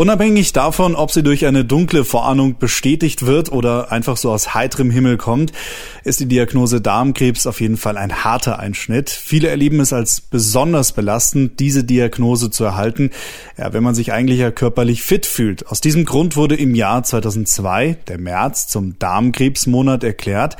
Unabhängig davon, ob sie durch eine dunkle Vorahnung bestätigt wird oder einfach so aus heiterem Himmel kommt, ist die Diagnose Darmkrebs auf jeden Fall ein harter Einschnitt. Viele erleben es als besonders belastend, diese Diagnose zu erhalten, ja, wenn man sich eigentlich ja körperlich fit fühlt. Aus diesem Grund wurde im Jahr 2002 der März zum Darmkrebsmonat erklärt.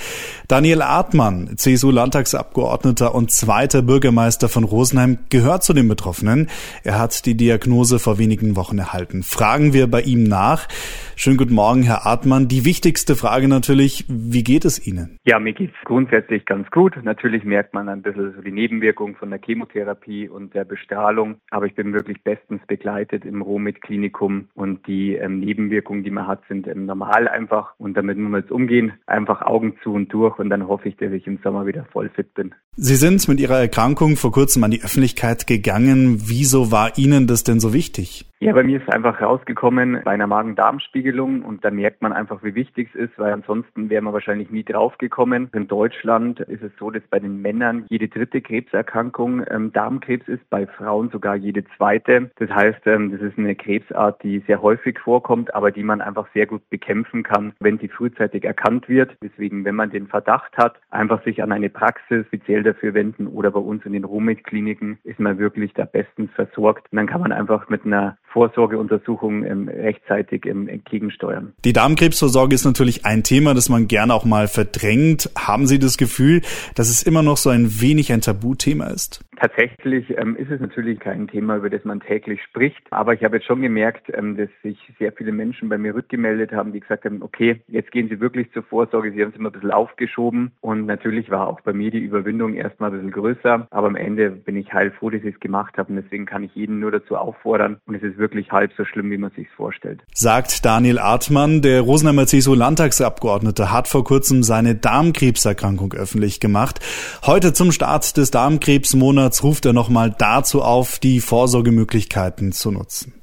Daniel Artmann, CSU-Landtagsabgeordneter und zweiter Bürgermeister von Rosenheim, gehört zu den Betroffenen. Er hat die Diagnose vor wenigen Wochen erhalten fragen wir bei ihm nach. Schönen guten Morgen, Herr Artmann. Die wichtigste Frage natürlich, wie geht es Ihnen? Ja, mir geht es grundsätzlich ganz gut. Natürlich merkt man ein bisschen so die Nebenwirkungen von der Chemotherapie und der Bestrahlung, aber ich bin wirklich bestens begleitet im Romit-Klinikum und die ähm, Nebenwirkungen, die man hat, sind ähm, normal einfach und damit muss man jetzt umgehen. Einfach Augen zu und durch und dann hoffe ich, dass ich im Sommer wieder voll fit bin. Sie sind mit Ihrer Erkrankung vor kurzem an die Öffentlichkeit gegangen. Wieso war Ihnen das denn so wichtig? Ja, bei mir ist einfach rausgekommen bei einer Magen-Darm-Spiegelung und da merkt man einfach, wie wichtig es ist, weil ansonsten wäre man wahrscheinlich nie draufgekommen. In Deutschland ist es so, dass bei den Männern jede dritte Krebserkrankung ähm, Darmkrebs ist, bei Frauen sogar jede zweite. Das heißt, ähm, das ist eine Krebsart, die sehr häufig vorkommt, aber die man einfach sehr gut bekämpfen kann, wenn sie frühzeitig erkannt wird. Deswegen, wenn man den Verdacht hat, einfach sich an eine Praxis speziell dafür wenden oder bei uns in den Romit-Kliniken ist man wirklich da bestens versorgt. Und dann kann man einfach mit einer Vorsorgeuntersuchungen ähm, rechtzeitig ähm, entgegensteuern. Die Darmkrebsvorsorge ist natürlich ein Thema, das man gerne auch mal verdrängt. Haben Sie das Gefühl, dass es immer noch so ein wenig ein Tabuthema ist? Tatsächlich ähm, ist es natürlich kein Thema, über das man täglich spricht. Aber ich habe jetzt schon gemerkt, ähm, dass sich sehr viele Menschen bei mir rückgemeldet haben, die gesagt haben, okay, jetzt gehen Sie wirklich zur Vorsorge. Sie haben es immer ein bisschen aufgeschoben. Und natürlich war auch bei mir die Überwindung erstmal ein bisschen größer. Aber am Ende bin ich heilfroh, dass ich es gemacht habe. Und deswegen kann ich jeden nur dazu auffordern. Und es ist wirklich halb so schlimm, wie man sich vorstellt. Sagt Daniel Artmann, der Rosenheimer CSU-Landtagsabgeordnete, hat vor kurzem seine Darmkrebserkrankung öffentlich gemacht. Heute zum Start des Darmkrebsmonats ruft er nochmal dazu auf, die Vorsorgemöglichkeiten zu nutzen.